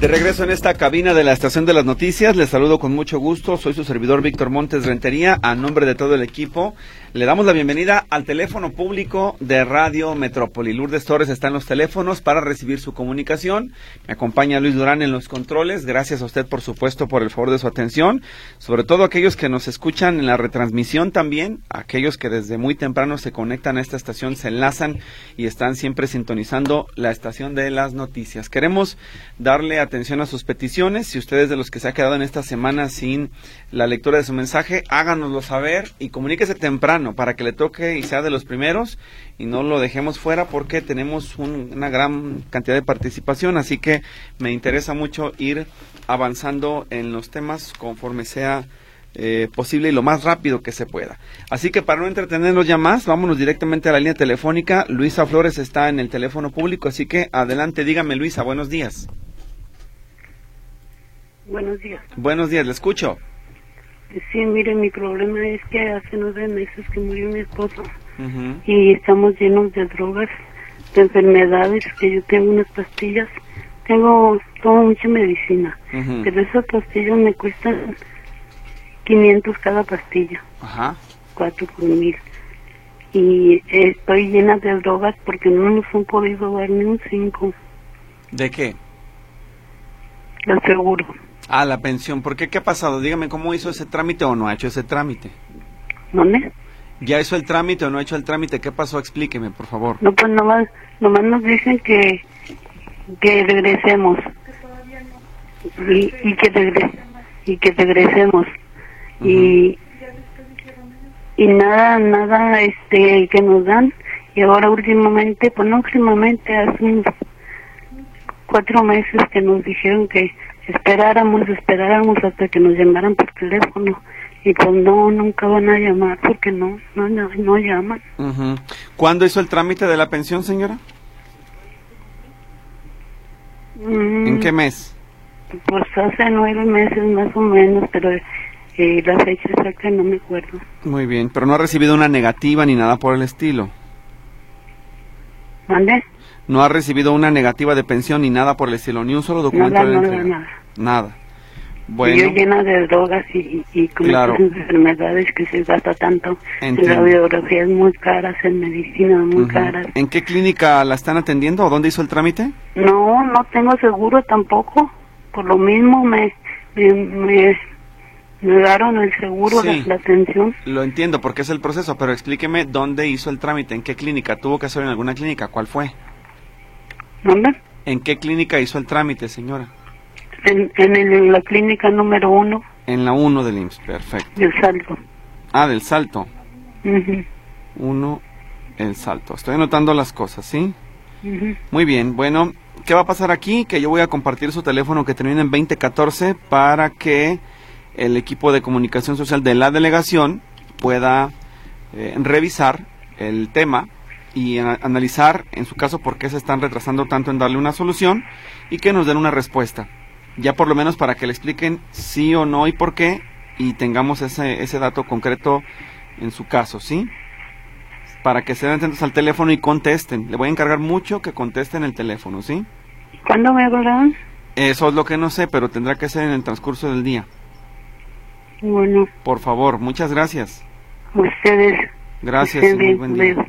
De regreso en esta cabina de la Estación de las Noticias, les saludo con mucho gusto. Soy su servidor Víctor Montes Rentería. A nombre de todo el equipo, le damos la bienvenida al teléfono público de Radio Metrópoli. Lourdes Torres está en los teléfonos para recibir su comunicación. Me acompaña Luis Durán en los controles. Gracias a usted, por supuesto, por el favor de su atención. Sobre todo aquellos que nos escuchan en la retransmisión también, aquellos que desde muy temprano se conectan a esta estación, se enlazan y están siempre sintonizando la estación de las noticias. Queremos darle a atención a sus peticiones. Si ustedes de los que se ha quedado en esta semana sin la lectura de su mensaje, háganoslo saber y comuníquese temprano para que le toque y sea de los primeros y no lo dejemos fuera porque tenemos una gran cantidad de participación. Así que me interesa mucho ir avanzando en los temas conforme sea eh, posible y lo más rápido que se pueda. Así que para no entretenernos ya más, vámonos directamente a la línea telefónica. Luisa Flores está en el teléfono público, así que adelante, dígame Luisa, buenos días. Buenos días. Buenos días, le escucho. Sí, mire, mi problema es que hace nueve meses que murió mi esposo y estamos llenos de drogas, de enfermedades, que yo tengo unas pastillas, tengo, tomo mucha medicina, pero esas pastillas me cuestan 500 cada pastilla, Ajá. cuatro por mil. Y estoy llena de drogas porque no nos han podido dar ni un cinco. ¿De qué? Lo seguro. Ah, la pensión. ¿Por qué? ¿Qué ha pasado? Dígame, ¿cómo hizo ese trámite o no ha hecho ese trámite? ¿Dónde? ¿Ya hizo el trámite o no ha hecho el trámite? ¿Qué pasó? Explíqueme, por favor. No, pues nomás, nomás nos dicen que, que regresemos. Y, y que regre, y que regresemos. Y y nada, nada este que nos dan. Y ahora últimamente, pues no últimamente, hace unos cuatro meses que nos dijeron que esperáramos, esperáramos hasta que nos llamaran por teléfono. Y pues no, nunca van a llamar porque no, no, no, no llaman. ¿Cuándo hizo el trámite de la pensión, señora? Mm, ¿En qué mes? Pues hace nueve meses más o menos, pero eh, la fecha exacta no me acuerdo. Muy bien, pero no ha recibido una negativa ni nada por el estilo. ¿Mande? No ha recibido una negativa de pensión ni nada por el estilo, ni un solo documento Nada, de nada, nada. Nada. Y yo Bueno, llena de drogas y, y con Claro. estas enfermedades que se gasta tanto. Entiendo. En radiografías muy caras, en medicina muy ujú. caras. ¿en qué clínica la están atendiendo o dónde hizo el trámite? No, no tengo seguro tampoco. Por lo mismo me, me, me negaron el seguro Sí. de la atención. Lo entiendo porque es el proceso, pero explíqueme dónde hizo el trámite, en qué clínica, tuvo que hacer en alguna clínica, ¿cuál fue? ¿Dónde? ¿En qué clínica hizo el trámite, señora? En, en el- la clínica número uno En la 1 del IMSS, perfecto. del Salto. Ah, del Salto. Ujú, 1, el Salto. Estoy anotando las cosas, ¿sí? Muy bien, bueno, ¿qué va a pasar aquí? Que yo voy a compartir su teléfono que termina en 2014 para que el equipo de comunicación social de la delegación pueda eh, revisar el tema y analizar, en su caso, por qué se están retrasando tanto en darle una solución y que nos den una respuesta. Ya por lo menos para que le expliquen sí o no y por qué y tengamos ese, ese dato concreto en su caso, ¿sí? Para que estén atentos al teléfono y contesten. Le voy a encargar mucho que contesten el teléfono, ¿sí? ¿Cuándo me hablarán? Eso es lo que no sé, pero tendrá que ser en el transcurso del día. Bueno, Por favor, muchas gracias. ustedes. Gracias muy bien, buen día. adiós.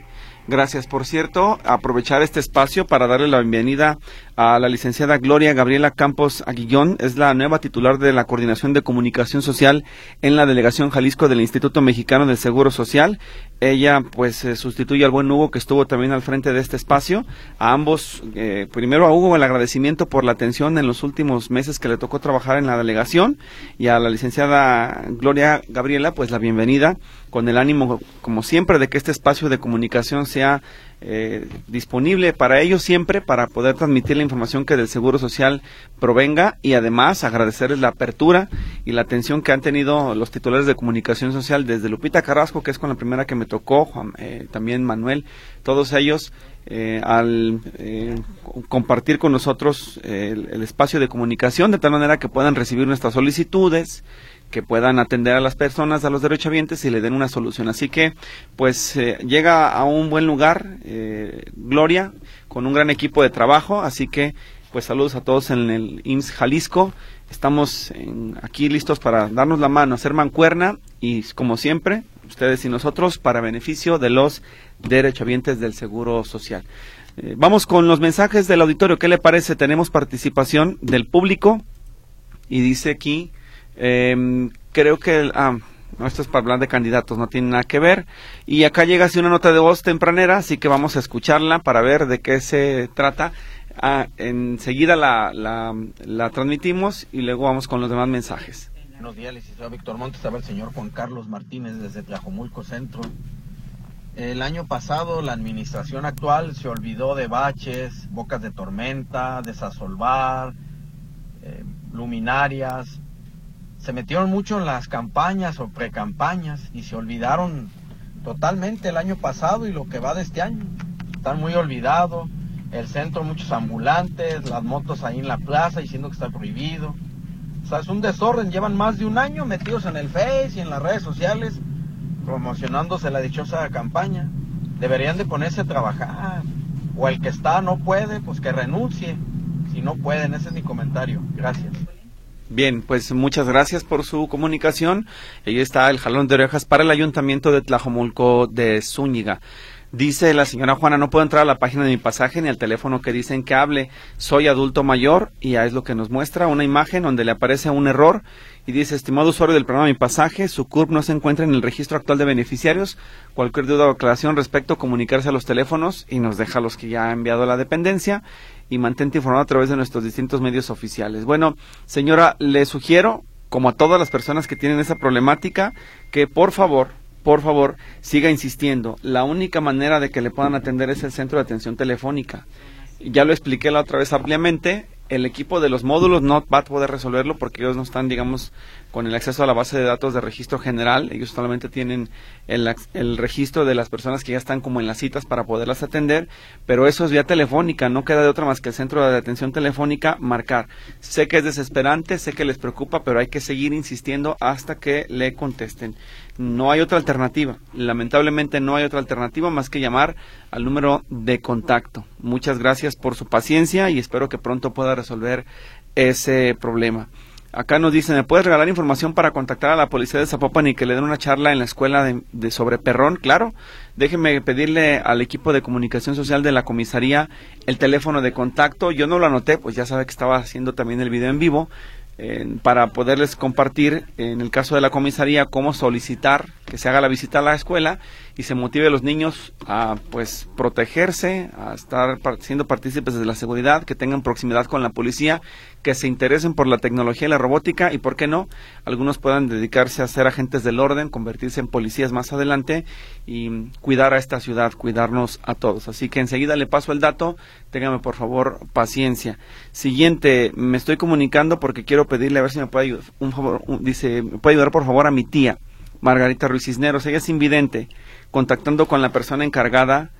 Gracias. Por cierto, aprovechar este espacio para darle la bienvenida a la licenciada Gloria Gabriela Campos Aguillón. Es la nueva titular de la Coordinación de Comunicación Social en la Delegación Jalisco del Instituto Mexicano del Seguro Social. Ella, pues, eh, sustituye al buen Hugo que estuvo también al frente de este espacio. A ambos, eh, primero a Hugo el agradecimiento por la atención en los últimos meses que le tocó trabajar en la delegación y a la licenciada Gloria Gabriela, pues la bienvenida con el ánimo, como siempre, de que este espacio de comunicación sea eh, disponible para ellos siempre para poder transmitir la información que del Seguro Social provenga y además agradecerles la apertura y la atención que han tenido los titulares de comunicación social desde Lupita Carrasco, que es con la primera que me tocó, eh, también Manuel, todos ellos eh, al compartir con nosotros el espacio de comunicación de tal manera que puedan recibir nuestras solicitudes, que puedan atender a las personas, a los derechohabientes y le den una solución. Así que, pues, eh, llega a un buen lugar, eh, Gloria, con un gran equipo de trabajo. Así que, pues, saludos a todos en el IMSS Jalisco. Estamos aquí listos para darnos la mano, hacer mancuerna y, como siempre, ustedes y nosotros, para beneficio de los derechohabientes del Seguro Social. Eh, vamos con los mensajes del auditorio. ¿Qué le parece? Tenemos participación del público y dice aquí eh, creo que, ah, no, esto es para hablar de candidatos, no tiene nada que ver. Y acá llega así una nota de voz tempranera, así que vamos a escucharla para ver de qué se trata. Ah, enseguida la, la, transmitimos y luego vamos con los demás mensajes. Buenos días, licenciado Víctor Montes, a ver, señor Juan Carlos Martínez desde Tlajomulco Centro. El año pasado la administración actual se olvidó de baches, bocas de tormenta, desasolvar, eh, luminarias, se metieron mucho en las campañas o precampañas y se olvidaron totalmente el año pasado y lo que va de este año. Están muy olvidados. El centro, muchos ambulantes, las motos ahí en la plaza diciendo que está prohibido. O sea, es un desorden. Llevan más de un año metidos en el Face y en las redes sociales promocionándose la dichosa campaña. Deberían de ponerse a trabajar. O el que está no puede, pues que renuncie. Si no pueden, ese es mi comentario. Gracias. Bien, pues muchas gracias por su comunicación. Ahí está el jalón de orejas para el Ayuntamiento de Tlajomulco de Zúñiga. Dice la señora Juana, no puedo entrar a la página de mi pasaje ni al teléfono que dicen que hable. Soy adulto mayor y ya es lo que nos muestra una imagen donde le aparece un error y dice, estimado usuario del programa Mi Pasaje, su CURP no se encuentra en el registro actual de beneficiarios. Cualquier duda o aclaración respecto, comunicarse a los teléfonos y nos deja los que ya ha enviado la dependencia y mantente informado a través de nuestros distintos medios oficiales. Bueno, señora, le sugiero, como a todas las personas que tienen esa problemática, que por favor, por favor, siga insistiendo. La única manera de que le puedan atender es el centro de atención telefónica. Ya lo expliqué la otra vez ampliamente. El equipo de los módulos no va a poder resolverlo porque ellos no están, digamos, con el acceso a la base de datos de registro general. Ellos solamente tienen el, el, registro de las personas que ya están como en las citas para poderlas atender, pero eso es vía telefónica, no queda de otra más que el centro de atención telefónica marcar. Sé que es desesperante, sé que les preocupa, pero hay que seguir insistiendo hasta que le contesten. No hay otra alternativa, lamentablemente no hay otra alternativa más que llamar al número de contacto. Muchas gracias por su paciencia y espero que pronto pueda resolver ese problema. Acá nos dicen, ¿me puedes regalar información para contactar a la policía de Zapopan y que le den una charla en la escuela de, sobre Perrón? Claro, déjeme pedirle al equipo de comunicación social de la comisaría el teléfono de contacto. Yo no lo anoté, pues ya sabe que estaba haciendo también el video en vivo, para poderles compartir, en el caso de la comisaría, cómo solicitar que se haga la visita a la escuela y se motive a los niños a pues protegerse, a estar siendo partícipes de la seguridad, que tengan proximidad con la policía, que se interesen por la tecnología y la robótica y por qué no, algunos puedan dedicarse a ser agentes del orden, convertirse en policías más adelante y cuidar a esta ciudad, cuidarnos a todos. Así que enseguida le paso el dato, téngame por favor paciencia. Siguiente, me estoy comunicando porque quiero pedirle a ver si me puede ayudar, un favor, dice, me puede ayudar por favor a mi tía Margarita Ruiz Cisneros. Ella es invidente, contactando con la persona encargada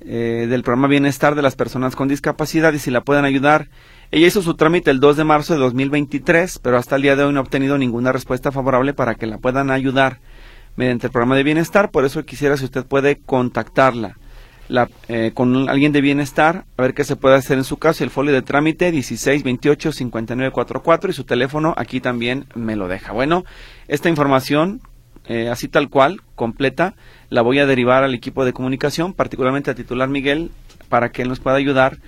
eh, del programa Bienestar de las Personas con Discapacidad y si la pueden ayudar. Ella hizo su trámite el 2 de marzo de 2023, pero hasta el día de hoy no ha obtenido ninguna respuesta favorable para que la puedan ayudar mediante el programa de bienestar. Por eso quisiera si usted puede contactarla la, eh, con alguien de bienestar, a ver qué se puede hacer en su caso. El folio de trámite 1628-5944 y su teléfono aquí también me lo deja. Bueno, esta información eh, así tal cual, completa, la voy a derivar al equipo de comunicación, particularmente a titular Miguel, para que él nos pueda ayudar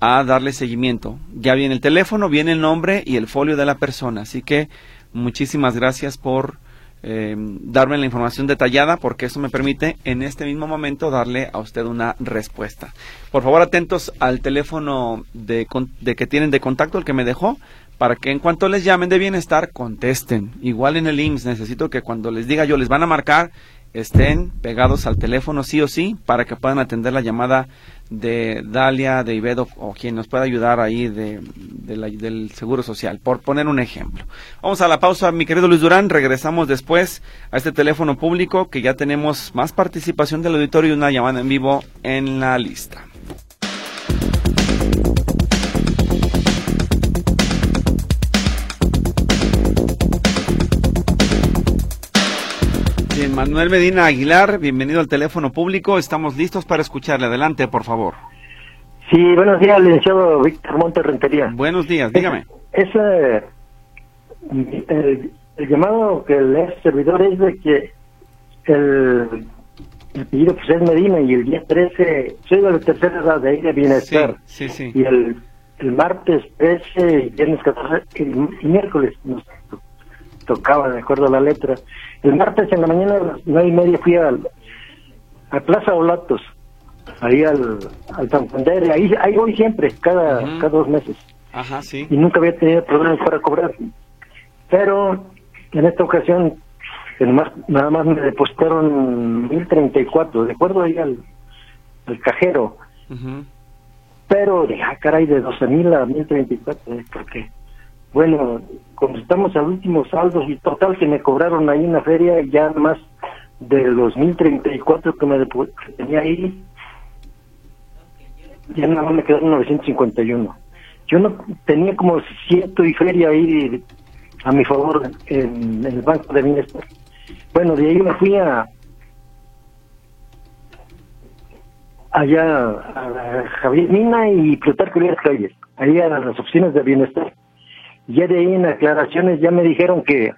a darle seguimiento. Ya viene el teléfono, viene el nombre y el folio de la persona. Así que muchísimas gracias por eh, darme la información detallada, porque eso me permite en este mismo momento darle a usted una respuesta. Por favor, atentos al teléfono de, de que tienen de contacto, el que me dejó, para que en cuanto les llamen de bienestar contesten. Igual en el IMSS necesito que cuando les diga yo les van a marcar, estén pegados al teléfono sí o sí para que puedan atender la llamada de Dalia, de Ibedo o quien nos pueda ayudar ahí de, del Seguro Social, por poner un ejemplo. Vamos a la pausa, mi querido Luis Durán, regresamos después a este teléfono público que ya tenemos más participación del auditorio y una llamada en vivo en la lista. Manuel Medina Aguilar, bienvenido al teléfono público. Estamos listos para escucharle. Adelante, por favor. Sí, buenos días, licenciado Víctor Monte Rentería. Buenos días, dígame. Es, el, llamado que le es servidor es de que el, el pedido pues es Medina y el día 13, soy de la tercera edad de ahí de bienestar. Sí, sí, Y el, el martes 13 y viernes 14 y, miércoles nos tocaba de acuerdo a la letra. El martes en la mañana a las nueve y media fui al, a Plaza Olatos, ahí al, al Santander, ahí, ahí voy siempre, cada, cada dos meses. Ajá, sí. Y nunca había tenido problemas para cobrar. Pero en esta ocasión, nada más me depositaron 1034, de acuerdo ahí al, al cajero. Pero, ah, caray, de 12 mil a 1034, ¿eh? porque bueno, como estamos al último saldo y total que me cobraron ahí en la feria, ya más de los 1034 que me que tenía ahí, ya nada más me quedaron 951. Yo no tenía como ciento y feria ahí a mi favor en, el Banco de Bienestar. Bueno, de ahí me fui a allá a Javier Mina y Plutarco Elías Calles, ahí a las oficinas de bienestar ya de ahí en aclaraciones ya me dijeron que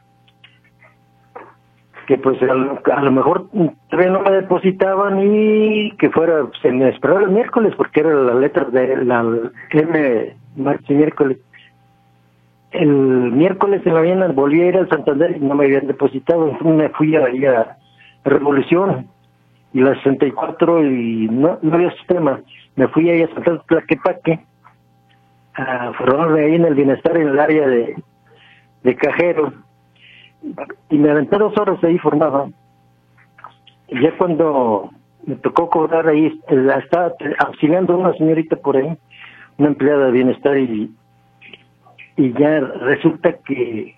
que pues a lo, mejor todavía no me depositaban y que fuera, se me esperaba el miércoles porque era la letra de la M, martes y miércoles. El miércoles en la mañana volví a ir al Santander y no me habían depositado, me fui a Revolución y la 64 y no, no había sistema. Me fui ahí a Santander Tlaquepaque a formarme ahí en el bienestar en el área de, de cajero. Y me aventé dos horas ahí formado. Y ya cuando me tocó cobrar ahí la estaba auxiliando una señorita por ahí una empleada de bienestar y y ya resulta que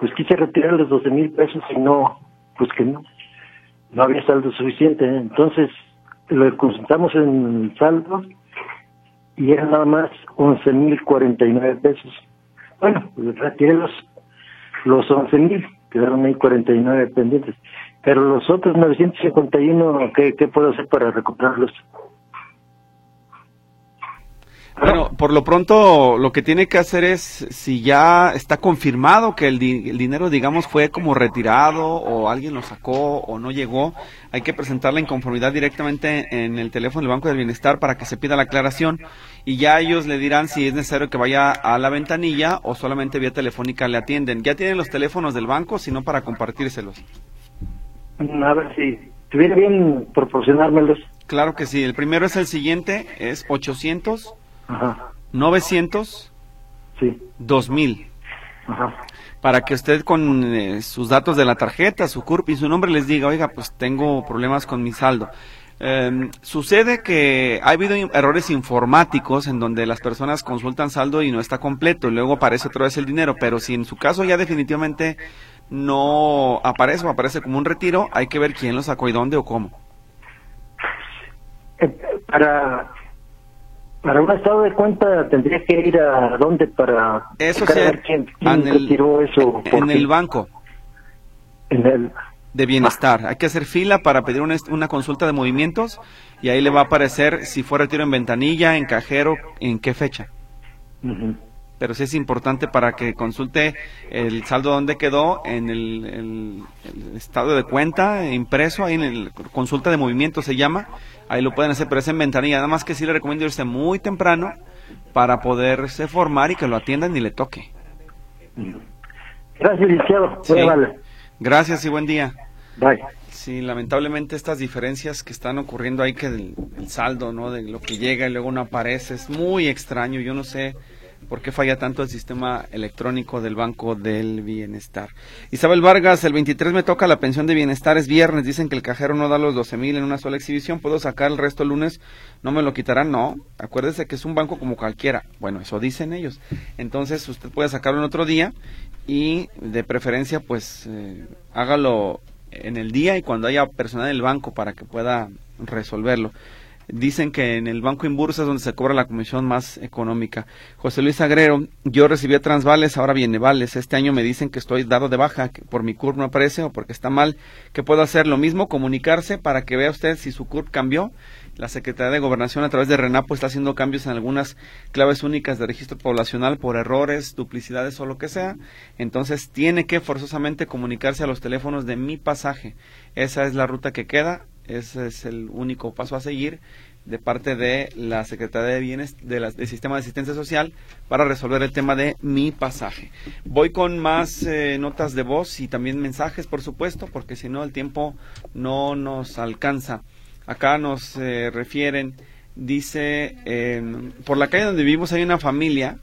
pues quise retirar los 12 mil pesos y no pues que no no había saldo suficiente. Entonces lo consultamos en saldo y eran nada más 11.049 pesos. Bueno, pues retiré los, los 11.000, quedaron ahí 49 pendientes. Pero los otros 951, ¿qué, qué puedo hacer para recuperarlos? Bueno, por lo pronto lo que tiene que hacer es, si ya está confirmado que el, dinero, digamos, fue como retirado o alguien lo sacó o no llegó, hay que presentar la inconformidad directamente en el teléfono del Banco del Bienestar para que se pida la aclaración y ya ellos le dirán si es necesario que vaya a la ventanilla o solamente vía telefónica le atienden. ¿Ya tienen los teléfonos del banco, sino para compartírselos? A ver si estuviera bien proporcionármelos. Claro que sí. El primero es el siguiente, es 800 Ajá. 900 sí. 2000. Ajá. Para que usted con eh, sus datos de la tarjeta, su CURP y su nombre les diga, oiga, pues tengo problemas con mi saldo. Em, sucede que ha habido errores informáticos en donde las personas consultan saldo y no está completo, y luego aparece otra vez el dinero, pero si en su caso ya definitivamente no aparece o aparece como un retiro, hay que ver quién lo sacó y dónde o cómo. Eh, para para un estado de cuenta tendría que ir a dónde para eso quién, en el, eso. En el banco. En el de bienestar. Hay que hacer fila para pedir una, una, consulta de movimientos y ahí le va a aparecer si fue retiro en ventanilla, en cajero, en qué fecha. Pero sí es importante para que consulte el saldo donde quedó en el, estado de cuenta impreso, ahí en el consulta de movimientos se llama, ahí lo pueden hacer, pero es en ventanilla. Nada más que sí le recomiendo irse muy temprano para poderse formar y que lo atiendan y le toque. Gracias, licenciado. Gracias y buen día. Bye. Sí, lamentablemente estas diferencias que están ocurriendo ahí, que el, saldo, ¿no? De lo que llega y luego no aparece, es muy extraño. Yo no sé ¿Por qué falla tanto el sistema electrónico del Banco del Bienestar? Isabel Vargas, el 23 me toca la pensión de bienestar, es viernes, dicen que el cajero no da los 12 mil en una sola exhibición, ¿puedo sacar el resto el lunes? ¿No me lo quitarán? No, acuérdese que es un banco como cualquiera. Bueno, eso dicen ellos. Entonces usted puede sacarlo en otro día y de preferencia pues eh, hágalo en el día y cuando haya personal en el banco para que pueda resolverlo. Dicen que en el Banco Inbursa es donde se cobra la comisión más económica. José Luis Agrero, yo recibí Transvales, ahora viene Vales. Este año me dicen que estoy dado de baja, que por mi CURP no aparece o porque está mal. ¿Qué puedo hacer? Lo mismo, comunicarse para que vea usted si su CURP cambió. La Secretaría de Gobernación a través de RENAPO está haciendo cambios en algunas claves únicas de registro poblacional por errores, duplicidades o lo que sea. Entonces tiene que forzosamente comunicarse a los teléfonos de mi pasaje. Esa es la ruta que queda ese es el único paso a seguir de parte de la Secretaría de Bienes de del Sistema de Asistencia Social para resolver el tema de mi pasaje. Voy con más eh, notas de voz y también mensajes, por supuesto, porque si no el tiempo no nos alcanza. Acá nos eh, refieren, dice, em, por la calle donde vivimos hay una familia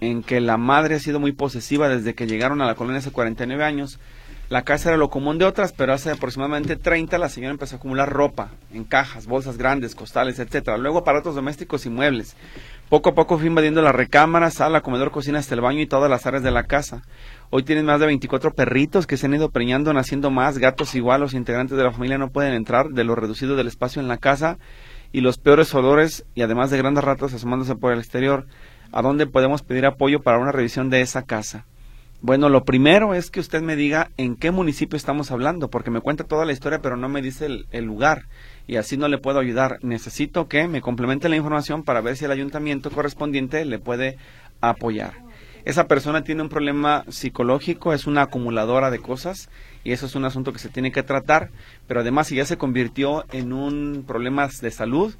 en que la madre ha sido muy posesiva desde que llegaron a la colonia hace 49 años la casa era lo común de otras, pero hace aproximadamente 30 la señora empezó a acumular ropa en cajas, bolsas grandes, costales, etcétera. Luego aparatos domésticos y muebles. Poco a poco fue invadiendo la recámara, sala, comedor, cocina hasta el baño y todas las áreas de la casa. Hoy tienen más de 24 perritos que se han ido preñando, naciendo más, gatos igual, los integrantes de la familia no pueden entrar de lo reducido del espacio en la casa y los peores olores y además de grandes ratas asomándose por el exterior. ¿A dónde podemos pedir apoyo para una revisión de esa casa? Bueno, lo primero es que usted me diga en qué municipio estamos hablando, porque me cuenta toda la historia, pero no me dice el, lugar y así no le puedo ayudar. Necesito que me complemente la información para ver si el ayuntamiento correspondiente le puede apoyar esa persona tiene un problema psicológico, es una acumuladora de cosas y eso es un asunto que se tiene que tratar, pero además si ya se convirtió en un problema de salud,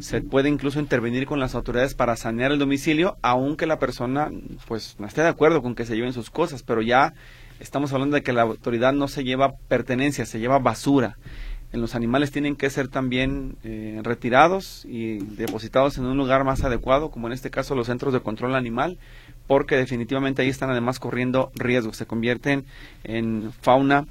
se puede incluso intervenir con las autoridades para sanear el domicilio, aunque la persona pues no esté de acuerdo con que se lleven sus cosas, pero ya estamos hablando de que la autoridad no se lleva pertenencias, se lleva basura. En los animales tienen que ser también eh, retirados y depositados en un lugar más adecuado, como en este caso los centros de control animal, porque definitivamente ahí están además corriendo riesgos, se convierten en fauna,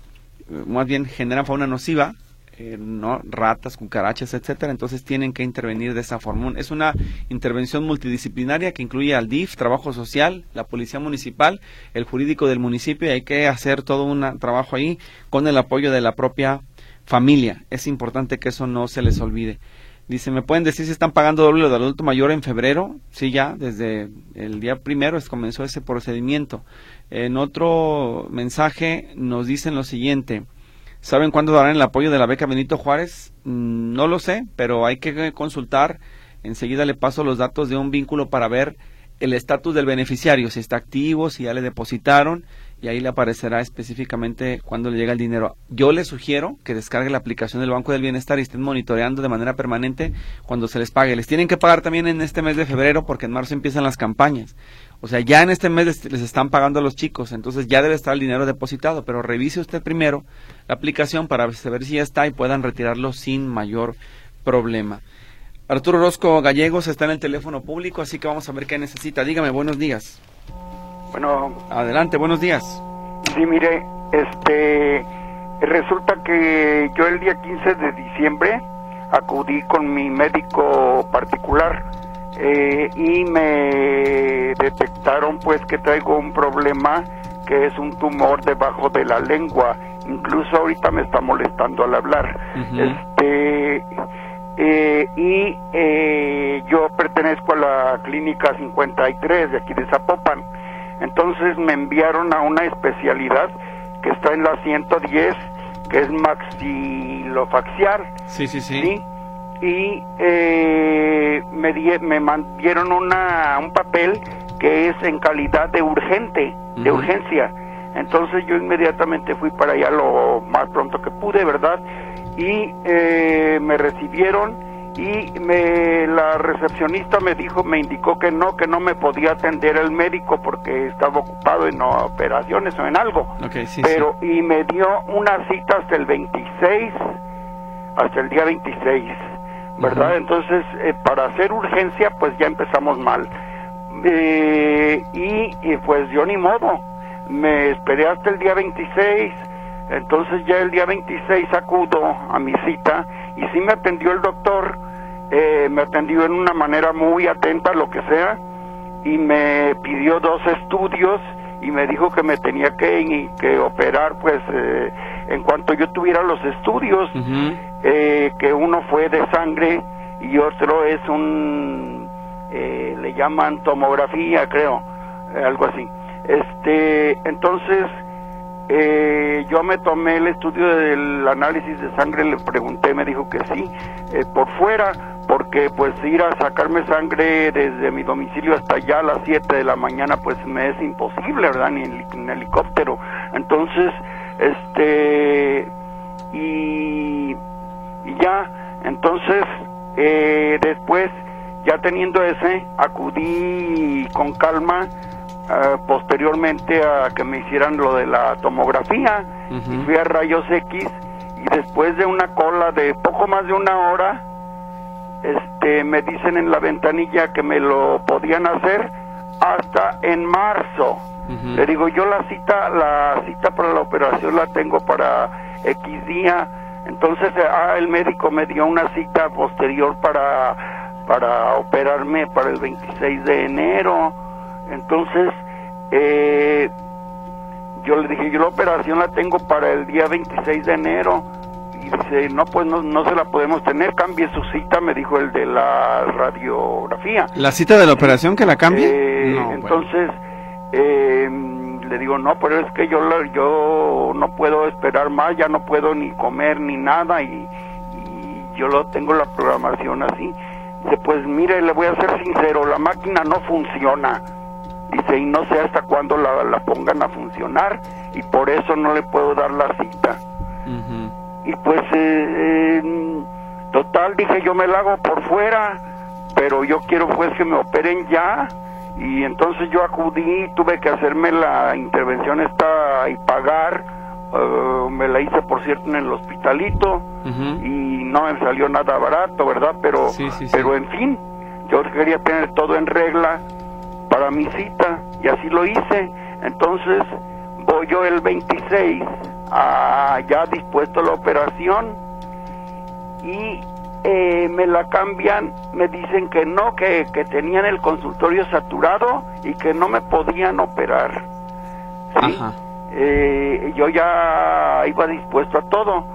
eh, más bien generan fauna nociva, eh, no ratas, cucarachas, etcétera, entonces tienen que intervenir de esa forma. Es una intervención multidisciplinaria que incluye al DIF, trabajo social, la policía municipal, el jurídico del municipio y hay que hacer todo un trabajo ahí con el apoyo de la propia familia. Es importante que eso no se les olvide. Dice, ¿me pueden decir si están pagando doble de adulto mayor en febrero? Sí, ya, desde el día primero comenzó ese procedimiento. En otro mensaje nos dicen lo siguiente. ¿Saben cuándo darán el apoyo de la beca Benito Juárez? Mm, no lo sé, pero hay que consultar. Enseguida le paso los datos de un vínculo para ver el estatus del beneficiario, si está activo, si ya le depositaron y ahí le aparecerá específicamente cuando le llega el dinero. Yo le sugiero que descargue la aplicación del Banco del Bienestar y estén monitoreando de manera permanente cuando se les pague. Les tienen que pagar también en este mes de febrero porque en marzo empiezan las campañas. O sea, ya en este mes les, están pagando a los chicos, entonces ya debe estar el dinero depositado, pero revise usted primero la aplicación para ver si ya está y puedan retirarlo sin mayor problema. Arturo Rosco Gallegos está en el teléfono público, así que vamos a ver qué necesita. Dígame, buenos días. Bueno. Adelante, buenos días. Sí, mire, este, resulta que yo el día 15 de diciembre acudí con mi médico particular eh, y me detectaron pues que traigo un problema que es un tumor debajo de la lengua. Incluso ahorita me está molestando al hablar. Este eh, y eh, yo pertenezco a la clínica 53 de aquí de Zapopan. Entonces me enviaron a una especialidad que está en la 110, que es maxilofacial. Sí, sí, sí. Y eh, me, me dieron una, un papel que es en calidad de urgente, de urgencia. Entonces yo inmediatamente fui para allá lo más pronto que pude, ¿verdad? Y eh, me recibieron y me, la recepcionista me dijo, me indicó que no, que no me podía atender el médico porque estaba ocupado en operaciones o en algo. Pero, y me dio una cita hasta el 26, hasta el día 26, ¿verdad? Entonces, eh, para hacer urgencia, pues ya empezamos mal. eh, y, y pues yo ni modo, me esperé hasta el día 26, entonces ya el día 26 acudo a mi cita y sí me atendió el doctor, eh, me atendió en una manera muy atenta, lo que sea, y me pidió dos estudios y me dijo que me tenía que, que operar pues eh, en cuanto yo tuviera los estudios, eh, que uno fue de sangre y otro es un, eh, le llaman tomografía creo, algo así. Este, entonces, eh, yo me tomé el estudio del análisis de sangre, le pregunté, me dijo que sí, eh, por fuera, porque pues ir a sacarme sangre desde mi domicilio hasta allá a las 7 de la mañana pues me es imposible, ¿verdad? Ni en, helicóptero. Entonces, este, y, y ya, entonces, eh, después, ya teniendo ese, acudí con calma ah, posteriormente a que me hicieran lo de la tomografía y fui a rayos X y después de una cola de poco más de una hora este me dicen en la ventanilla que me lo podían hacer hasta en marzo. Le digo yo la cita la cita para la operación la tengo para X día. Entonces ah, el médico me dio una cita posterior para para operarme para el 26 de enero entonces eh, yo le dije, yo la operación la tengo para el día 26 de enero. Y dice, no, pues no, no se la podemos tener, cambie su cita, me dijo el de la radiografía. ¿La cita de la operación que la cambie? Eh, No, bueno. entonces, eh, le digo, no, pero es que yo, la- yo no puedo esperar más, ya no puedo ni comer ni nada y, y yo lo tengo la programación así. Dice, pues mire, le voy a ser sincero, la máquina no funciona. Dice, y no sé hasta cuándo la, la pongan a funcionar y por eso no le puedo dar la cita. Y pues, eh, eh, total, dije, yo me la hago por fuera, pero yo quiero pues que me operen ya. Y entonces yo acudí, tuve que hacerme la intervención esta y pagar. eh, me la hice, por cierto, en el hospitalito y no me salió nada barato, ¿verdad? Pero, Sí, sí, sí. pero en fin, yo quería tener todo en regla para mi cita y así lo hice. Entonces voy yo el 26 a ya dispuesto a la operación y eh, me la cambian, me dicen que no, que, que tenían el consultorio saturado y que no me podían operar. ¿sí? Ajá. Eh, yo ya iba dispuesto a todo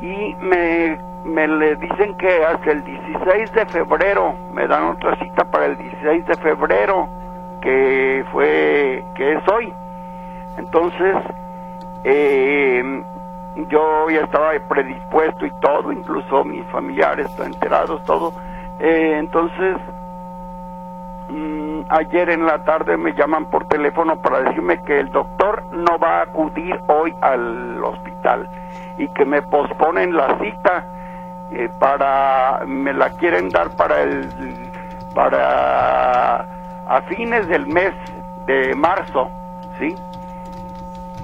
y me, me le dicen que hasta el 16 de febrero me dan otra cita para el 16 de febrero que fue que es hoy. Entonces eh, yo ya estaba predispuesto y todo incluso mis familiares enterados todo. Eh, entonces Mm, ayer en la tarde me llaman por teléfono para decirme que el doctor no va a acudir hoy al hospital y que me posponen la cita eh, para me la quieren dar para el para a fines del mes de marzo, ¿sí?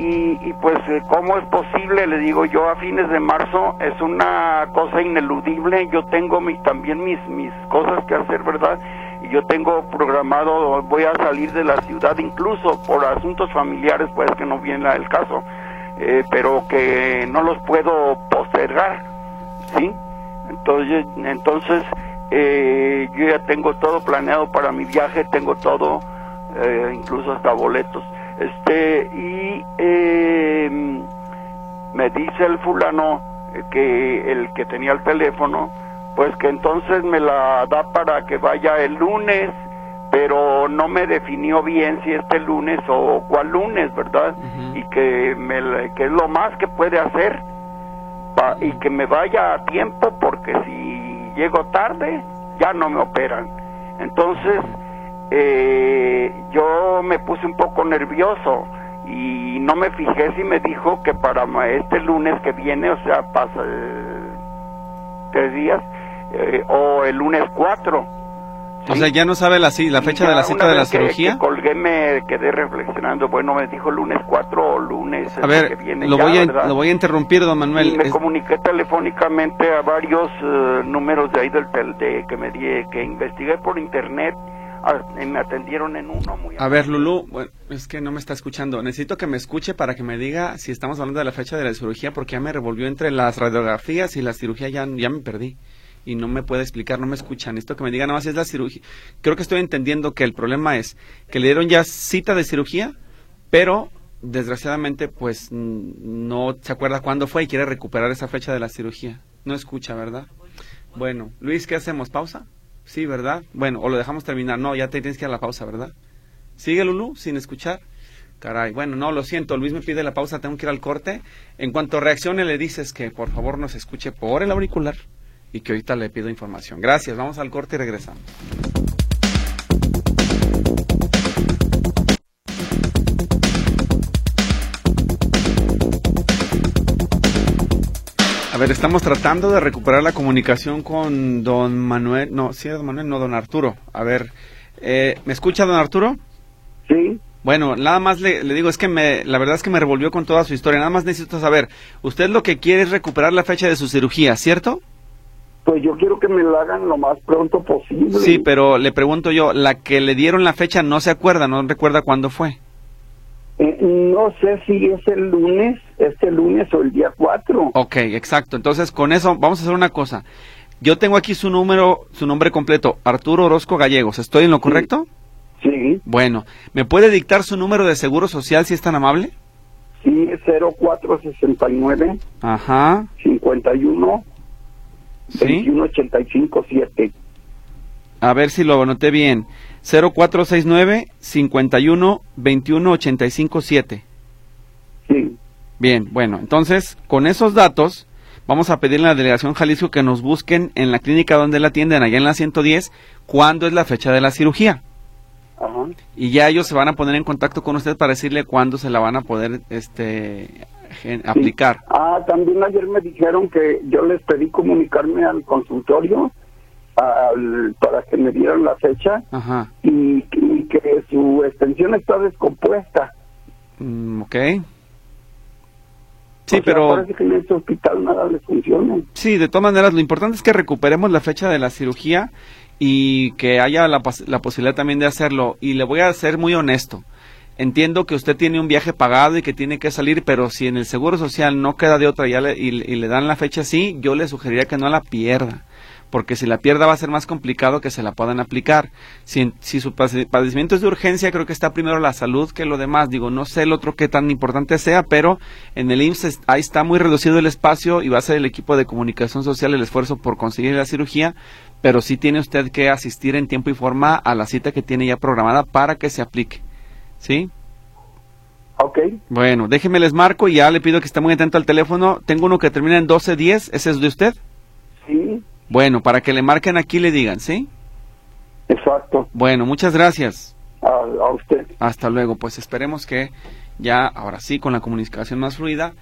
Y, pues eh, cómo es posible, le digo yo, a fines de marzo es una cosa ineludible. Yo tengo mi, también mis mis cosas que hacer, ¿verdad? Y yo tengo programado, voy a salir de la ciudad incluso por asuntos familiares, pues que no viene el caso, eh, pero que no los puedo postergar, ¿sí? Entonces, entonces eh, yo ya tengo todo planeado para mi viaje, tengo todo, eh, incluso hasta boletos. Este, y eh, me dice el fulano eh, que el que tenía el teléfono, pues que entonces me la da para que vaya el lunes, pero no me definió bien si este lunes o cuál lunes, ¿verdad? Y que, me, que es lo más que puede hacer y que me vaya a tiempo porque si llego tarde ya no me operan. Entonces eh, yo me puse un poco nervioso y no me fijé si me dijo que para este lunes que viene, o sea, pasa eh, tres días, eh, o el lunes 4. O sea, ya no sabe la, fecha ya de la cita de la que- cirugía. que colgué me quedé reflexionando, bueno, me dijo lunes 4 o lunes A ver, que viene lo ya, voy, a, lo voy a interrumpir, don y Manuel. me Es- comuniqué telefónicamente a varios eh, números de ahí del tel- de, que me di, que investigué por internet ah, me atendieron en uno. Muy a ver, Lulu, bueno, es que no me está escuchando. Necesito que me escuche para que me diga si estamos hablando de la fecha de la cirugía, porque ya me revolvió entre las radiografías y la cirugía, ya, ya me perdí. Y no me puede explicar, no me escuchan. Necesito que me diga nada más es la cirugía. Creo que estoy entendiendo que el problema es que le dieron ya cita de cirugía, pero desgraciadamente pues no se acuerda cuándo fue y quiere recuperar esa fecha de la cirugía. No escucha, ¿verdad? Bueno, Luis, ¿qué hacemos? ¿Pausa? Sí, ¿verdad? Bueno, o lo dejamos terminar. No, ya te tienes que ir a la pausa, ¿verdad? ¿Sigue Lulu sin escuchar? Caray, bueno, no, lo siento, Luis me pide la pausa, tengo que ir al corte. En cuanto reaccione le dices que por favor nos escuche por el auricular y que ahorita le pido información. Gracias, vamos al corte y regresamos. A ver, estamos tratando de recuperar la comunicación con don Manuel, no, sí, don Manuel, no, don Arturo. A ver, eh, ¿me escucha don Arturo? Sí. Bueno, nada más le, digo, es que me, la verdad es que me revolvió con toda su historia. Nada más necesito saber, usted lo que quiere es recuperar la fecha de su cirugía, ¿cierto? Pues yo quiero que me la hagan lo más pronto posible. Sí, pero le pregunto yo, la que le dieron la fecha no se acuerda, no recuerda cuándo fue. Eh, no sé si es el lunes, este lunes o el día 4. Ok, exacto. Entonces, con eso vamos a hacer una cosa. Yo tengo aquí su número, su nombre completo, Arturo Orozco Gallegos. ¿Estoy en lo correcto? Sí. Bueno, ¿me puede dictar su número de seguro social si es tan amable? Sí, 0469. Ajá. 51. Sí. 21857. A ver si lo anoté bien. 0469 51 21 85 7. Sí. Bien, bueno, entonces con esos datos vamos a pedirle a la delegación Jalisco que nos busquen en la clínica donde la atienden, allá en la 110, cuándo es la fecha de la cirugía. Ajá. Y ya ellos se van a poner en contacto con usted para decirle cuándo se la van a poder este aplicar. Ah, también ayer me dijeron que yo les pedí comunicarme al consultorio para que me dieran la fecha Y, que su extensión está descompuesta. Mm, ok. Sí, pero... Parece que en este hospital nada le funciona. Sí, de todas maneras, lo importante es que recuperemos la fecha de la cirugía y que haya la, la posibilidad también de hacerlo. Y le voy a ser muy honesto. Entiendo que usted tiene un viaje pagado y que tiene que salir, pero si en el Seguro Social no queda de otra y, le dan la fecha así, yo le sugeriría que no la pierda porque si la pierda va a ser más complicado que se la puedan aplicar. Si, si su padecimiento es de urgencia, creo que está primero la salud que lo demás. Digo, no sé el otro qué tan importante sea, pero en el IMSS ahí está muy reducido el espacio y va a ser el equipo de comunicación social el esfuerzo por conseguir la cirugía, pero sí tiene usted que asistir en tiempo y forma a la cita que tiene ya programada para que se aplique. ¿Sí? Ok. Bueno, déjeme les marco y ya le pido que esté muy atento al teléfono. Tengo uno que termina en 1210, ¿ese es de usted? Sí. Bueno, para que le marquen aquí le digan, ¿sí? Exacto. Bueno, muchas gracias. A, usted. Hasta luego. Pues esperemos que ya, ahora sí, con la comunicación más fluida,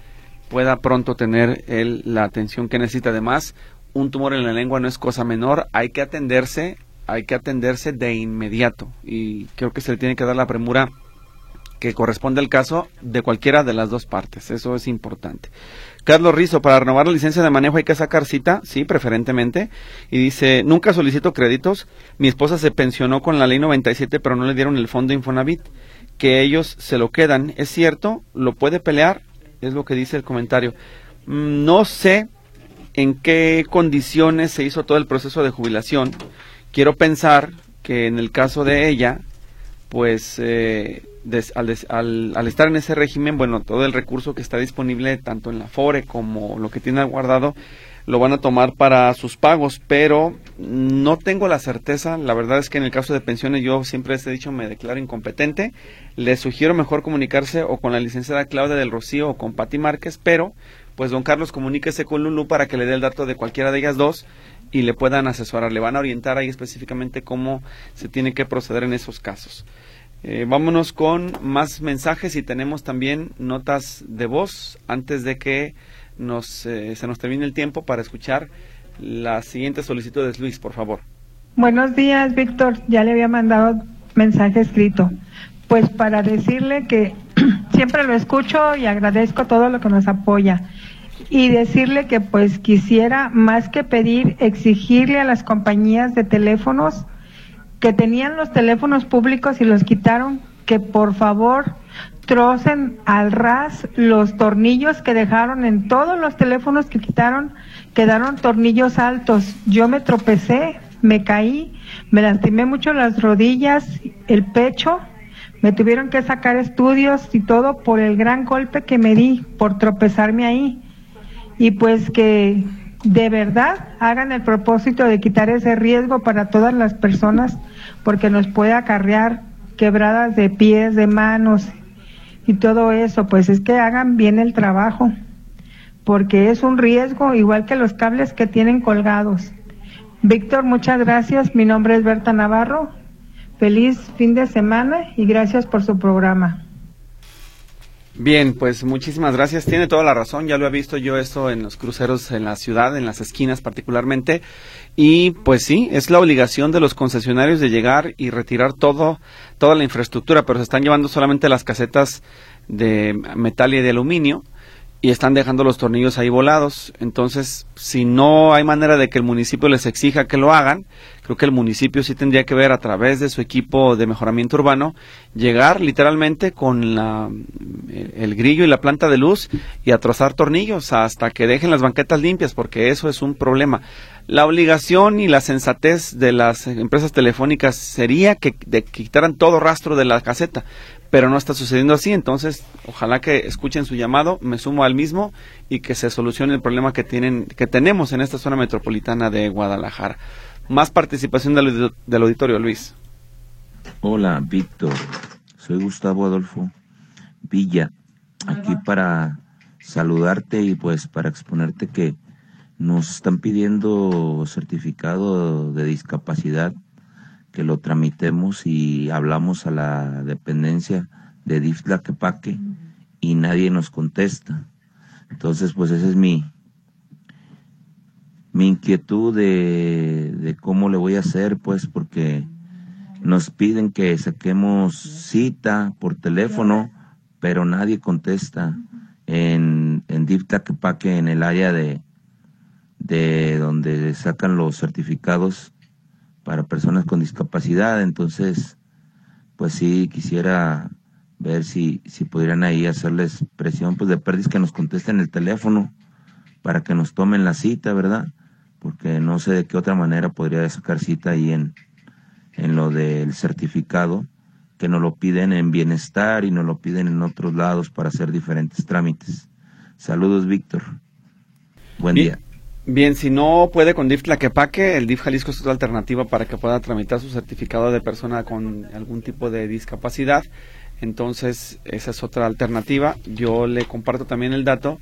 pueda pronto tener el, la atención que necesita. Además, un tumor en la lengua no es cosa menor, hay que atenderse, hay que atenderse de inmediato. Y creo que se le tiene que dar la premura que corresponde al caso de cualquiera de las dos partes. Eso es importante. Carlos Rizo, para renovar la licencia de manejo hay que sacar cita, sí, preferentemente. Y dice, nunca solicito créditos. Mi esposa se pensionó con la ley 97, pero no le dieron el fondo Infonavit. Que ellos se lo quedan. ¿Es cierto? ¿Lo puede pelear? Es lo que dice el comentario. Mm, no sé en qué condiciones se hizo todo el proceso de jubilación. Quiero pensar que en el caso de ella, pues eh, al, al, estar en ese régimen, bueno, todo el recurso que está disponible, tanto en la FORE como lo que tiene guardado, lo van a tomar para sus pagos, pero no tengo la certeza. La verdad es que en el caso de pensiones yo siempre les he dicho me declaro incompetente. Les sugiero mejor comunicarse o con la licenciada Claudia del Rocío o con Pati Márquez, pero pues don Carlos comuníquese con Lulu para que le dé el dato de cualquiera de ellas dos y le puedan asesorar. Le van a orientar ahí específicamente cómo se tiene que proceder en esos casos. Eh, vámonos con más mensajes y tenemos también notas de voz antes de que nos, eh, se nos termine el tiempo para escuchar la siguiente solicitud de Luis, por favor. Buenos días, Víctor. Ya le había mandado mensaje escrito. Pues para decirle que siempre lo escucho y agradezco todo lo que nos apoya. Y decirle que pues quisiera más que pedir, exigirle a las compañías de teléfonos que tenían los teléfonos públicos y los quitaron, que por favor trocen al ras los tornillos que dejaron en todos los teléfonos que quitaron, quedaron tornillos altos. Yo me tropecé, me caí, me lastimé mucho las rodillas, el pecho, me tuvieron que sacar estudios y todo por el gran golpe que me di, por tropezarme ahí. Y pues que de verdad hagan el propósito de quitar ese riesgo para todas las personas, porque nos puede acarrear quebradas de pies, de manos y todo eso, pues es que hagan bien el trabajo, porque es un riesgo igual que los cables que tienen colgados. Víctor, muchas gracias. Mi nombre es Berta Navarro. Feliz fin de semana y gracias por su programa. Bien, pues muchísimas gracias. Tiene toda la razón. Ya lo he visto yo esto en los cruceros en la ciudad, en las esquinas particularmente. Y pues sí, es la obligación de los concesionarios de llegar y retirar todo, toda la infraestructura, pero se están llevando solamente las casetas de metal y de aluminio y están dejando los tornillos ahí volados. Entonces, si no hay manera de que el municipio les exija que lo hagan, creo que el municipio sí tendría que ver a través de su equipo de mejoramiento urbano, llegar literalmente con la, el grillo y la planta de luz y a trozar tornillos hasta que dejen las banquetas limpias, porque eso es un problema. La obligación y la sensatez de las empresas telefónicas sería que, de, que quitaran todo rastro de la caseta, pero no está sucediendo así, entonces ojalá que escuchen su llamado, me sumo al mismo y que se solucione el problema que tienen que tenemos en esta zona metropolitana de Guadalajara. Más participación del, del auditorio, Luis. Hola, Víctor. Soy Gustavo Adolfo Villa, aquí para saludarte y pues para exponerte que nos están pidiendo certificado de discapacidad que lo tramitemos y hablamos a la dependencia de DIF Tlaquepaque y nadie nos contesta. Entonces, pues esa es mi, mi inquietud de, de cómo le voy a hacer, pues, porque nos piden que saquemos cita por teléfono, pero nadie contesta en, en en el área de, de donde sacan los certificados para personas con discapacidad. Entonces, pues sí, quisiera ver si, si pudieran ahí hacerles presión, pues de pérdidas que nos contesten el teléfono para que nos tomen la cita, ¿verdad? Porque no sé de qué otra manera podría sacar cita ahí en, en lo del certificado, que nos lo piden en bienestar y nos lo piden en otros lados para hacer diferentes trámites. Saludos, Víctor. Buen día. Bien, si no puede con DIF Tlaquepaque, el DIF Jalisco es otra alternativa para que pueda tramitar su certificado de persona con algún tipo de discapacidad. Entonces, esa es otra alternativa. Yo le comparto también el dato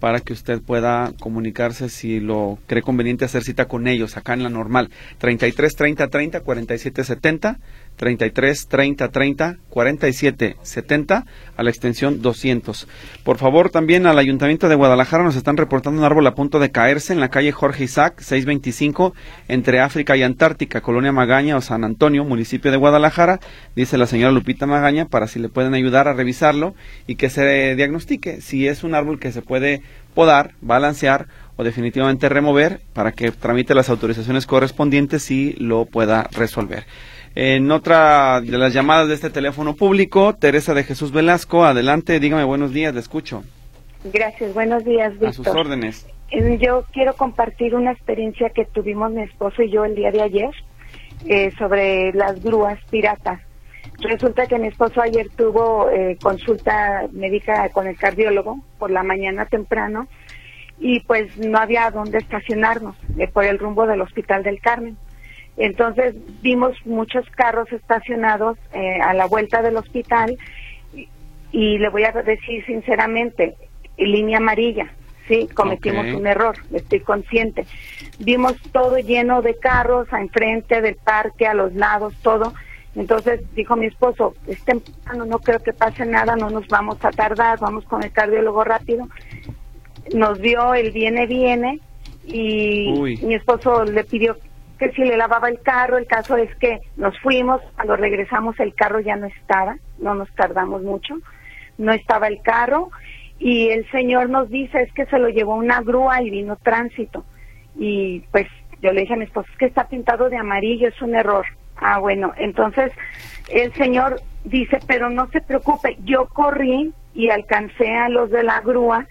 para que usted pueda comunicarse si lo cree conveniente hacer cita con ellos acá en la normal. 33 30 30 47 70 33 30 30 47 70 a la extensión 200. Por favor, también al Ayuntamiento de Guadalajara nos están reportando un árbol a punto de caerse en la calle Jorge Isaac 625 entre África y Antártica, Colonia Magaña o San Antonio, municipio de Guadalajara, dice la señora Lupita Magaña, para si le pueden ayudar a revisarlo y que se diagnostique si es un árbol que se puede podar, balancear o definitivamente remover para que tramite las autorizaciones correspondientes y lo pueda resolver. En otra de las llamadas de este teléfono público, Teresa de Jesús Velasco, adelante, dígame buenos días, le escucho. Gracias, buenos días, Víctor. A sus órdenes. Eh, yo quiero compartir una experiencia que tuvimos mi esposo y yo el día de ayer eh, sobre las grúas piratas. Resulta que mi esposo ayer tuvo eh, consulta médica con el cardiólogo por la mañana temprano y pues no había dónde estacionarnos por el rumbo del Hospital del Carmen. Entonces vimos muchos carros estacionados eh, a la vuelta del hospital y, le voy a decir sinceramente, línea amarilla, sí, cometimos un error, estoy consciente. Vimos todo lleno de carros, a enfrente del parque, a los lados, todo. Entonces dijo mi esposo, es temprano, no creo que pase nada, no nos vamos a tardar, vamos con el cardiólogo rápido. Nos vio el viene, viene, y mi esposo le pidió que si le lavaba el carro, el caso es que nos fuimos, cuando regresamos el carro ya no estaba, no nos tardamos mucho, no estaba el carro y el señor nos dice es que se lo llevó una grúa y vino tránsito y pues yo le dije a mi esposo es que está pintado de amarillo, es un error, Ah, bueno, entonces el señor dice, pero no se preocupe, yo corrí y alcancé a los de la grúa,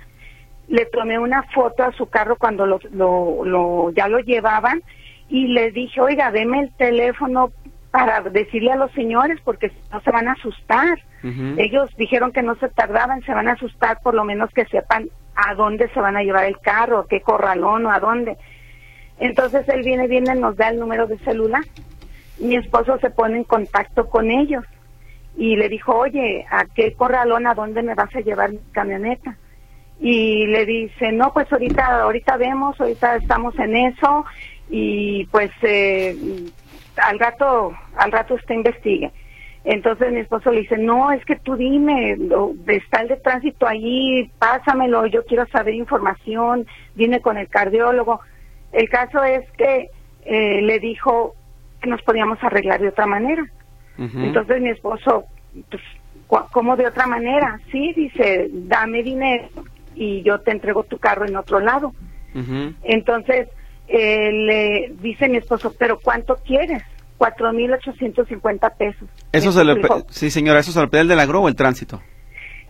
le tomé una foto a su carro cuando lo, lo, lo- ya lo llevaban y le dije, oiga, deme el teléfono para decirle a los señores porque no se van a asustar. Ellos dijeron que no se tardaban, se van a asustar, por lo menos que sepan a dónde se van a llevar el carro, qué corralón o a dónde. Entonces él viene, viene, nos da el número de celular. Mi esposo se pone en contacto con ellos y le dijo, oye, ¿a qué corralón, a dónde me vas a llevar mi camioneta? Y le dice, no, pues ahorita, ahorita vemos, ahorita estamos en eso y pues eh, al rato, al rato usted investigue. Entonces mi esposo le dice, no, es que tú dime, lo- está el de tránsito allí, pásamelo, yo quiero saber información, vine con el cardiólogo. El caso es que eh, le dijo que nos podíamos arreglar de otra manera. Entonces mi esposo, pues, ¿cómo de otra manera? Sí, dice, dame dinero y yo te entrego tu carro en otro lado. Entonces, eh, le dice mi esposo, ¿pero cuánto quieres? Cuatro mil ochocientos cincuenta pesos. Eso se lo sí, señora, eso se lo pide el de la grúa o el tránsito.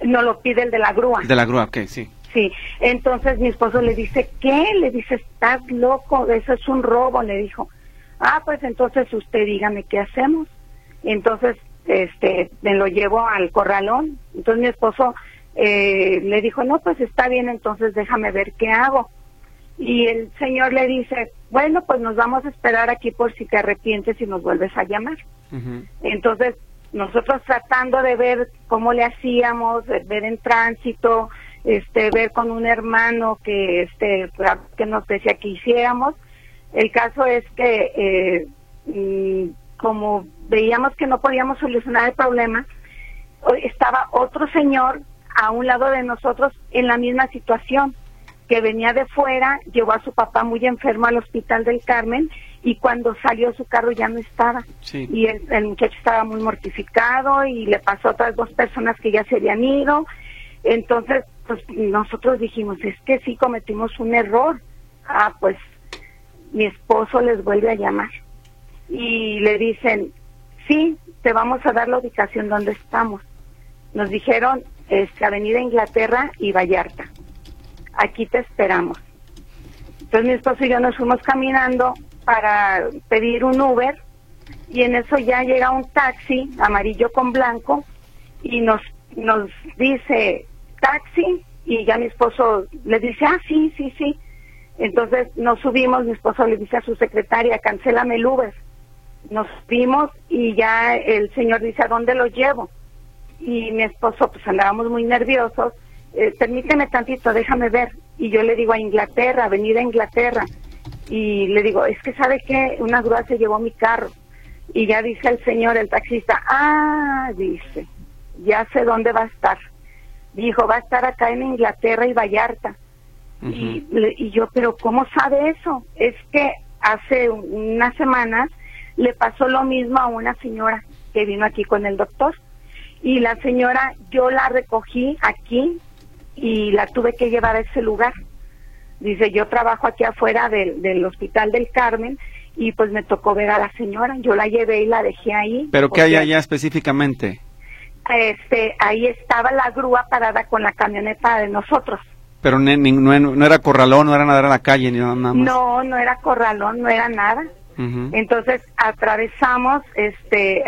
No lo pide el de la grúa. De la grúa, ok, sí. Sí, entonces mi esposo le dice, ¿qué? Le dice, estás loco, eso es un robo, le dijo. Ah, pues entonces usted dígame qué hacemos. Entonces, este, me lo llevo al corralón. Entonces mi esposo eh, le dijo, no, pues está bien, entonces déjame ver qué hago. Y el señor le dice, bueno, pues nos vamos a esperar aquí por si te arrepientes y nos vuelves a llamar. Entonces, nosotros tratando de ver cómo le hacíamos, ver en tránsito, este, ver con un hermano que, este, que nos decía que hiciéramos. El caso es que, eh, mm, como veíamos que no podíamos solucionar el problema, estaba otro señor a un lado de nosotros en la misma situación, que venía de fuera, llevó a su papá muy enfermo al hospital del Carmen y cuando salió su carro ya no estaba Sí. y el, el muchacho estaba muy mortificado y le pasó a otras dos personas que ya se habían ido. Entonces, pues nosotros dijimos, es que sí cometimos un error. Ah, pues mi esposo les vuelve a llamar y le dicen, sí, te vamos a dar la ubicación donde estamos. Nos dijeron, este, Avenida Inglaterra y Vallarta. Aquí te esperamos. Entonces mi esposo y yo nos fuimos caminando para pedir un Uber y en eso ya llega un taxi amarillo con blanco y nos nos dice taxi y ya mi esposo le dice ah sí sí sí entonces nos subimos mi esposo le dice a su secretaria cancélame el Uber nos subimos y ya el señor dice a dónde lo llevo y mi esposo pues andábamos muy nerviosos eh, permíteme tantito déjame ver y yo le digo a Inglaterra avenida Inglaterra y le digo es que sabe que una grúa se llevó mi carro y ya dice el señor, el taxista, ah, dice, ya sé dónde va a estar. Dijo, va a estar acá en Inglaterra y Vallarta. y, y yo, pero ¿cómo sabe eso? Es que hace un- unas semanas le pasó lo mismo a una señora que vino aquí con el doctor. Y la señora, yo la recogí aquí y la tuve que llevar a ese lugar. Dice, yo trabajo aquí afuera del, del Hospital del Carmen y pues me tocó ver a la señora. Yo la llevé y la dejé ahí. ¿Pero qué hay allá específicamente? Este, ahí estaba la grúa parada con la camioneta de nosotros. Pero ni- no, no era corralón, no era nada en la calle, ni nada más. No, no era corralón, no era nada. Entonces atravesamos este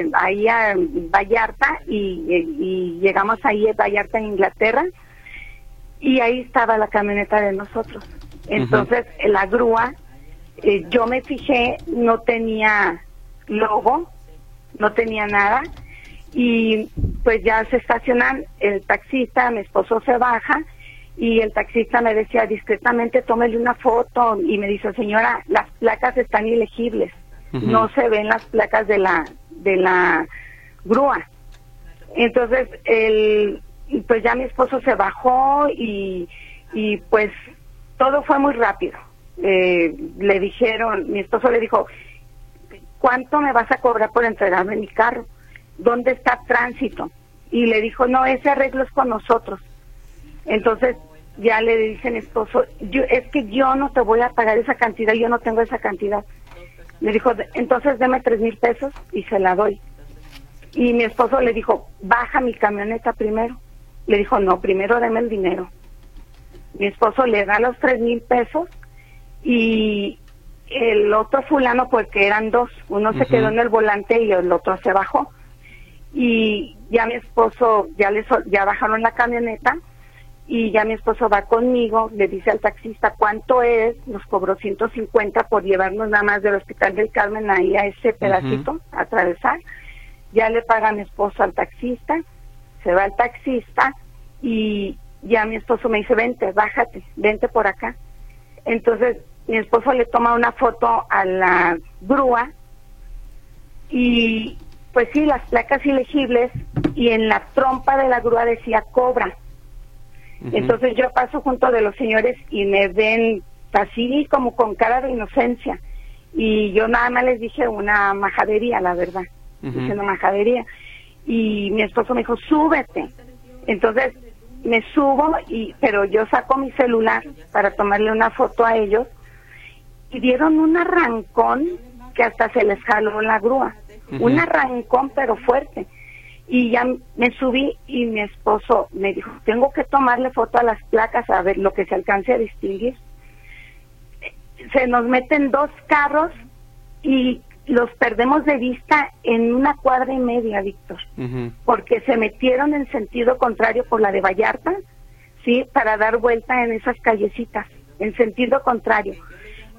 eh, ahí a Vallarta y, y llegamos ahí a Vallarta en Inglaterra y ahí estaba la camioneta de nosotros. Entonces la grúa, eh, yo me fijé, no tenía logo, no tenía nada y pues ya se estacionan el taxista, mi esposo se baja y el taxista me decía discretamente tómele una foto y me dice señora las placas están ilegibles no se ven las placas de la de la grúa entonces el pues ya mi esposo se bajó y y pues todo fue muy rápido Eh, le dijeron mi esposo le dijo cuánto me vas a cobrar por entregarme mi carro dónde está tránsito y le dijo no ese arreglo es con nosotros entonces ya le dice mi esposo, yo, es que yo no te voy a pagar esa cantidad, yo no tengo esa cantidad. Me dijo, "De- entonces deme tres mil pesos y se la doy. Y mi esposo le dijo, baja mi camioneta primero. Le dijo, no, primero deme el dinero. Mi esposo le da los tres mil pesos y el otro fulano, porque eran dos, uno se quedó en el volante y el otro se bajó. Y ya mi esposo, ya le sol- ya bajaron la camioneta y ya mi esposo va conmigo, le dice al taxista cuánto es, nos cobró 150 por llevarnos nada más del Hospital del Carmen ahí a ese pedacito, a atravesar. Ya le paga mi esposo al taxista, se va el taxista y ya mi esposo me dice, vente, bájate, vente por acá. Entonces mi esposo le toma una foto a la grúa y pues sí, las placas ilegibles y en la trompa de la grúa decía cobra. Entonces yo paso junto de los señores y me ven así como con cara de inocencia. Y yo nada más les dije una majadería, la verdad. Ujú. Dije una majadería. Y mi esposo me dijo, súbete. Entonces me subo, y pero yo saco mi celular para tomarle una foto a ellos y dieron un arrancón que hasta se les jaló la grúa. Ujú. Un arrancón pero fuerte. Y ya me subí y mi esposo me dijo, tengo que tomarle foto a las placas a ver lo que se alcance a distinguir. Se nos meten dos carros y los perdemos de vista en una cuadra y media, Víctor porque se metieron en sentido contrario por la de Vallarta, sí, para dar vuelta en esas callecitas, en sentido contrario.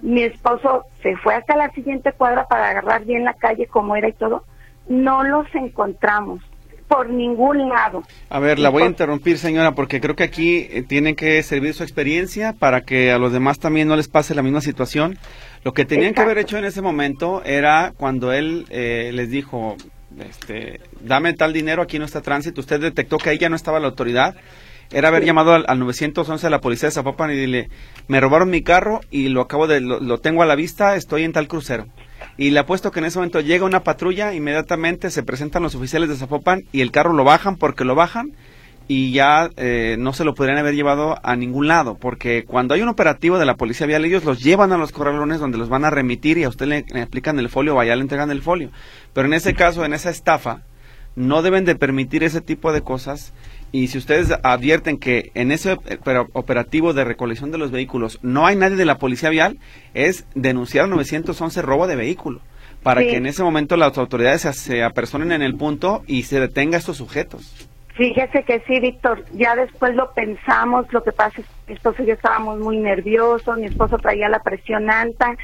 Mi esposo se fue hasta la siguiente cuadra para agarrar bien la calle como era y todo. No los encontramos por ningún lado. A ver, la voy a interrumpir, señora, porque creo que aquí eh, tienen que servir su experiencia para que a los demás también no les pase la misma situación. Lo que tenían que haber hecho en ese momento era cuando él eh, les dijo, este, dame tal dinero, aquí no está tránsito, usted detectó que ahí ya no estaba la autoridad, era haber llamado al, al 911 a la policía de Zapopan y dile, me robaron mi carro y lo acabo de, lo, lo tengo a la vista, estoy en tal crucero. Y le apuesto que en ese momento llega una patrulla, inmediatamente se presentan los oficiales de Zapopan y el carro lo bajan porque lo bajan y ya eh, no se lo podrían haber llevado a ningún lado, porque cuando hay un operativo de la policía vial, ellos los llevan a los corralones donde los van a remitir y a usted le, le aplican el folio o allá le entregan el folio. Pero en ese caso, en esa estafa, no deben de permitir ese tipo de cosas y si ustedes advierten que en ese operativo de recolección de los vehículos no hay nadie de la policía vial, es denunciar al 911 robo de vehículo para Sí. que en ese momento las autoridades se, se apersonen en el punto y se detenga a estos sujetos. Fíjese que sí, Víctor, ya después lo pensamos, lo que pasa es que mi esposo y yo estábamos muy nerviosos, mi esposo traía la presión alta.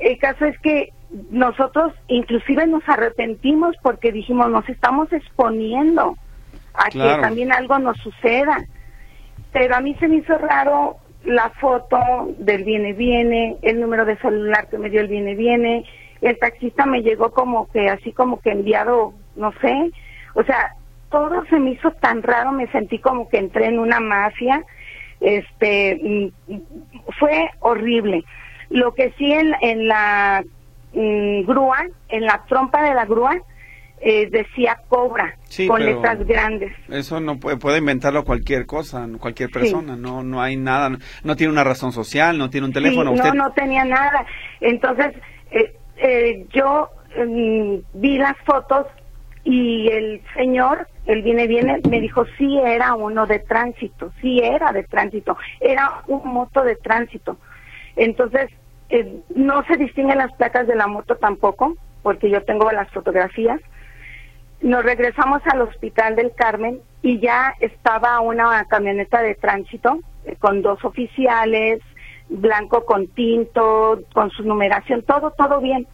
El caso es que nosotros inclusive nos arrepentimos porque dijimos, nos estamos exponiendo a Claro. que también algo nos suceda. Pero a mí se me hizo raro la foto del viene viene, el número de celular que me dio el viene viene, el taxista me llegó como que así como que enviado, no sé, o sea, todo se me hizo tan raro, me sentí como que entré en una mafia, este, mm, fue horrible. Lo que sí en, en la mm, grúa, en la trompa de la grúa, eh, decía cobra, Sí, con letras grandes. Eso no puede, puede inventarlo cualquier cosa, cualquier persona, no no hay nada, no, no tiene una razón social, no tiene un teléfono. Sí, usted, no, no tenía nada. Entonces, eh, eh, yo mm, vi las fotos y el señor, el viene viene, me dijo sí era uno de tránsito, sí era de tránsito, era un moto de tránsito. Entonces, eh, no se distinguen las placas de la moto tampoco, porque yo tengo las fotografías. Nos regresamos al hospital del Carmen y ya estaba una camioneta de tránsito eh, con dos oficiales, blanco con tinto, con su numeración, todo, todo bien.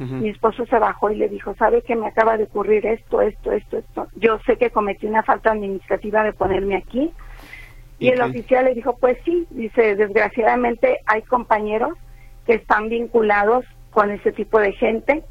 Mi esposo se bajó y le dijo, ¿sabe que me acaba de ocurrir esto, esto, esto, esto? Yo sé que cometí una falta administrativa de ponerme aquí. Y ¿Y el oficial le dijo, pues sí, dice, desgraciadamente hay compañeros que están vinculados con ese tipo de gente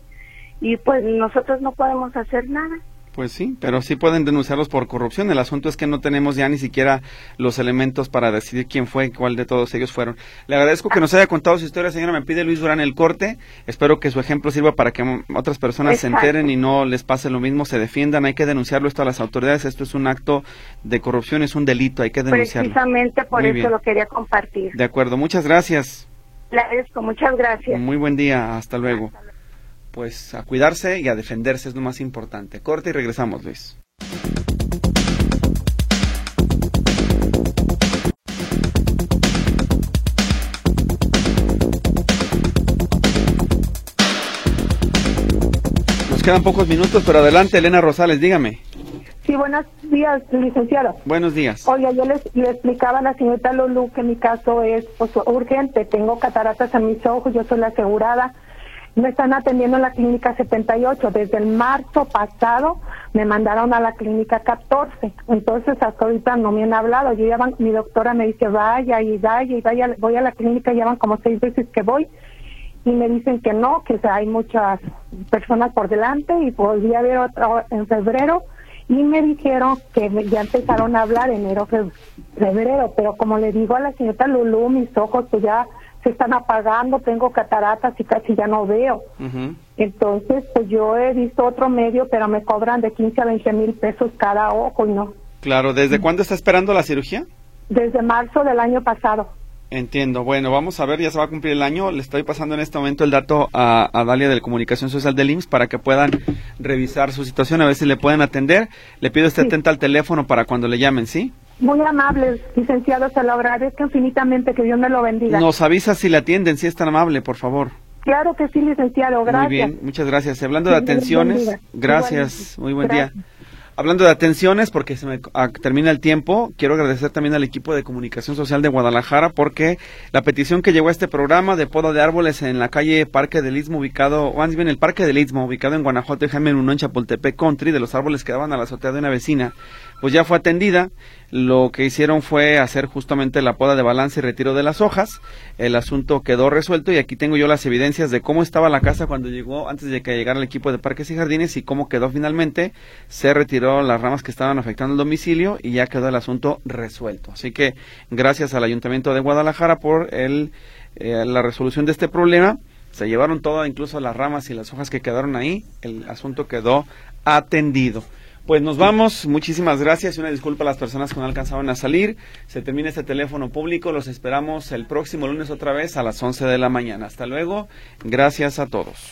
y pues nosotros no podemos hacer nada. Pues sí, pero sí pueden denunciarlos por corrupción. El asunto es que no tenemos ya ni siquiera los elementos para decidir quién fue, cuál de todos ellos fueron. Le agradezco que nos haya contado su historia, señora. Me pide Luis Durán el corte. Espero que su ejemplo sirva para que otras personas se enteren y no les pase lo mismo, se defiendan. Hay que denunciarlo esto a las autoridades. Esto es un acto de corrupción, es un delito, hay que denunciarlo. Precisamente por Muy eso bien. lo quería compartir. De acuerdo, muchas gracias. Le agradezco, muchas gracias. Muy buen día, hasta luego. Pues a cuidarse y a defenderse es lo más importante. Corte y regresamos, Luis. Nos quedan pocos minutos, pero adelante, Elena Rosales, dígame. Sí, buenos días, licenciado. Buenos días. Oye, yo les, le explicaba a la señorita Lulu que mi caso es pues, urgente. Tengo cataratas en mis ojos, yo soy la asegurada. Me están atendiendo en la clínica 78. Desde el marzo pasado me mandaron a la clínica 14. Entonces, hasta ahorita no me han hablado. Yo ya mi doctora me dice, vaya y vaya y vaya, voy a la clínica, ya van como seis veces que voy. Y me dicen que no, que hay muchas personas por delante y volví a ver otra en febrero y me dijeron que ya empezaron a hablar enero, febrero, pero como le digo a la señorita Lulú, mis ojos pues ya se están apagando, tengo cataratas y casi ya no veo. Entonces, pues yo he visto otro medio, pero me cobran de 15 a 20 mil pesos cada ojo y no. Claro, ¿desde cuándo está esperando la cirugía? Desde marzo del año pasado. Entiendo. Bueno, vamos a ver, ya se va a cumplir el año. Le estoy pasando en este momento el dato a, a Dalia de Comunicación Social del IMSS para que puedan revisar su situación, a ver si le pueden atender. Le pido esté atenta al teléfono para cuando le llamen, ¿sí? Muy amable, licenciado, se lo agradezco infinitamente, que Dios me lo bendiga. Nos avisa si le atienden, si es tan amable, por favor. Claro que sí, licenciado, gracias. Muy bien, muchas gracias. Hablando de atenciones, gracias, muy buen día. Hablando de atenciones, porque se me termina el tiempo, quiero agradecer también al equipo de comunicación social de Guadalajara porque la petición que llegó a este programa de poda de árboles en la calle Parque del Istmo, ubicado, o más bien el Parque del Istmo, ubicado en Guanajuato, Jaime Uno, en Chapultepec Country, de los árboles que daban a la azotea de una vecina, pues ya fue atendida. Lo que hicieron fue hacer justamente la poda de balance y retiro de las hojas. El asunto quedó resuelto y aquí tengo yo las evidencias de cómo estaba la casa cuando llegó, antes de que llegara el equipo de parques y jardines y cómo quedó finalmente. Se retiró las ramas que estaban afectando el domicilio y ya quedó el asunto resuelto. Así que gracias al Ayuntamiento de Guadalajara por el, eh, la resolución de este problema. Se llevaron todo, incluso las ramas y las hojas que quedaron ahí. El asunto quedó atendido. Pues nos vamos, muchísimas gracias y una disculpa a las personas que no alcanzaban a salir. Se termina este teléfono público, los esperamos el próximo lunes otra vez a las 11 de la mañana. Hasta luego, gracias a todos.